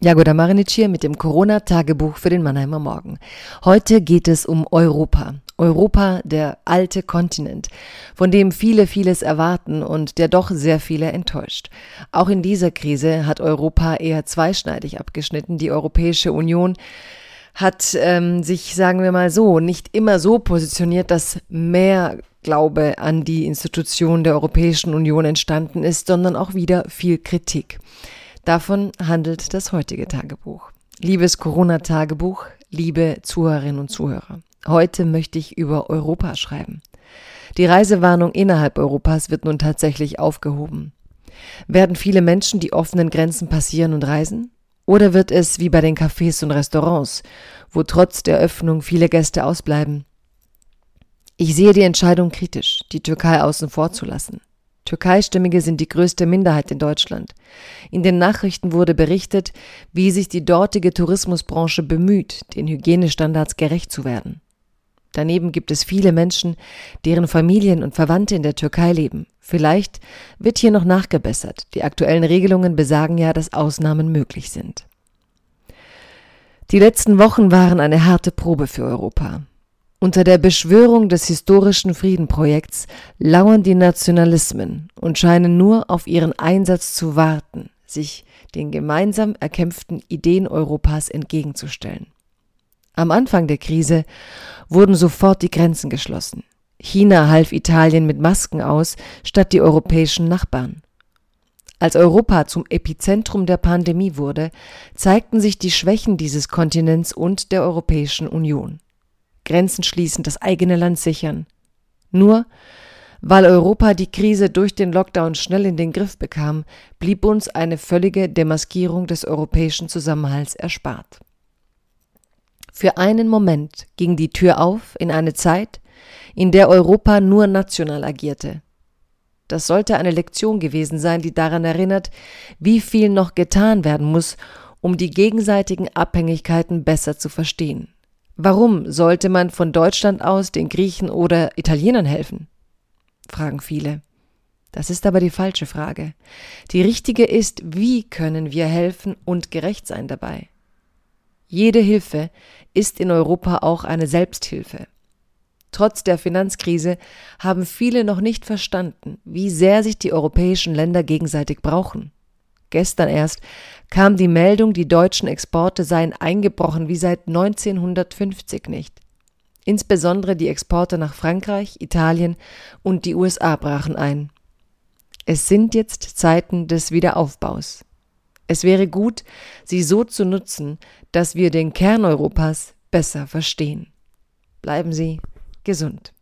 Jagoda Marinic hier mit dem Corona-Tagebuch für den Mannheimer Morgen. Heute geht es um Europa. Europa, der alte Kontinent, von dem viele vieles erwarten und der doch sehr viele enttäuscht. Auch in dieser Krise hat Europa eher zweischneidig abgeschnitten. Die Europäische Union hat ähm, sich, sagen wir mal so, nicht immer so positioniert, dass mehr Glaube an die Institution der Europäischen Union entstanden ist, sondern auch wieder viel Kritik. Davon handelt das heutige Tagebuch. Liebes Corona-Tagebuch, liebe Zuhörerinnen und Zuhörer, heute möchte ich über Europa schreiben. Die Reisewarnung innerhalb Europas wird nun tatsächlich aufgehoben. Werden viele Menschen die offenen Grenzen passieren und reisen? Oder wird es wie bei den Cafés und Restaurants, wo trotz der Öffnung viele Gäste ausbleiben? Ich sehe die Entscheidung kritisch, die Türkei außen vor zu lassen. Türkeistimmige sind die größte Minderheit in Deutschland. In den Nachrichten wurde berichtet, wie sich die dortige Tourismusbranche bemüht, den Hygienestandards gerecht zu werden. Daneben gibt es viele Menschen, deren Familien und Verwandte in der Türkei leben. Vielleicht wird hier noch nachgebessert. Die aktuellen Regelungen besagen ja, dass Ausnahmen möglich sind. Die letzten Wochen waren eine harte Probe für Europa. Unter der Beschwörung des historischen Friedenprojekts lauern die Nationalismen und scheinen nur auf ihren Einsatz zu warten, sich den gemeinsam erkämpften Ideen Europas entgegenzustellen. Am Anfang der Krise wurden sofort die Grenzen geschlossen. China half Italien mit Masken aus, statt die europäischen Nachbarn. Als Europa zum Epizentrum der Pandemie wurde, zeigten sich die Schwächen dieses Kontinents und der Europäischen Union. Grenzen schließen, das eigene Land sichern. Nur weil Europa die Krise durch den Lockdown schnell in den Griff bekam, blieb uns eine völlige Demaskierung des europäischen Zusammenhalts erspart. Für einen Moment ging die Tür auf in eine Zeit, in der Europa nur national agierte. Das sollte eine Lektion gewesen sein, die daran erinnert, wie viel noch getan werden muss, um die gegenseitigen Abhängigkeiten besser zu verstehen. Warum sollte man von Deutschland aus den Griechen oder Italienern helfen? fragen viele. Das ist aber die falsche Frage. Die richtige ist, wie können wir helfen und gerecht sein dabei? Jede Hilfe ist in Europa auch eine Selbsthilfe. Trotz der Finanzkrise haben viele noch nicht verstanden, wie sehr sich die europäischen Länder gegenseitig brauchen. Gestern erst kam die Meldung, die deutschen Exporte seien eingebrochen wie seit 1950 nicht. Insbesondere die Exporte nach Frankreich, Italien und die USA brachen ein. Es sind jetzt Zeiten des Wiederaufbaus. Es wäre gut, sie so zu nutzen, dass wir den Kern Europas besser verstehen. Bleiben Sie gesund.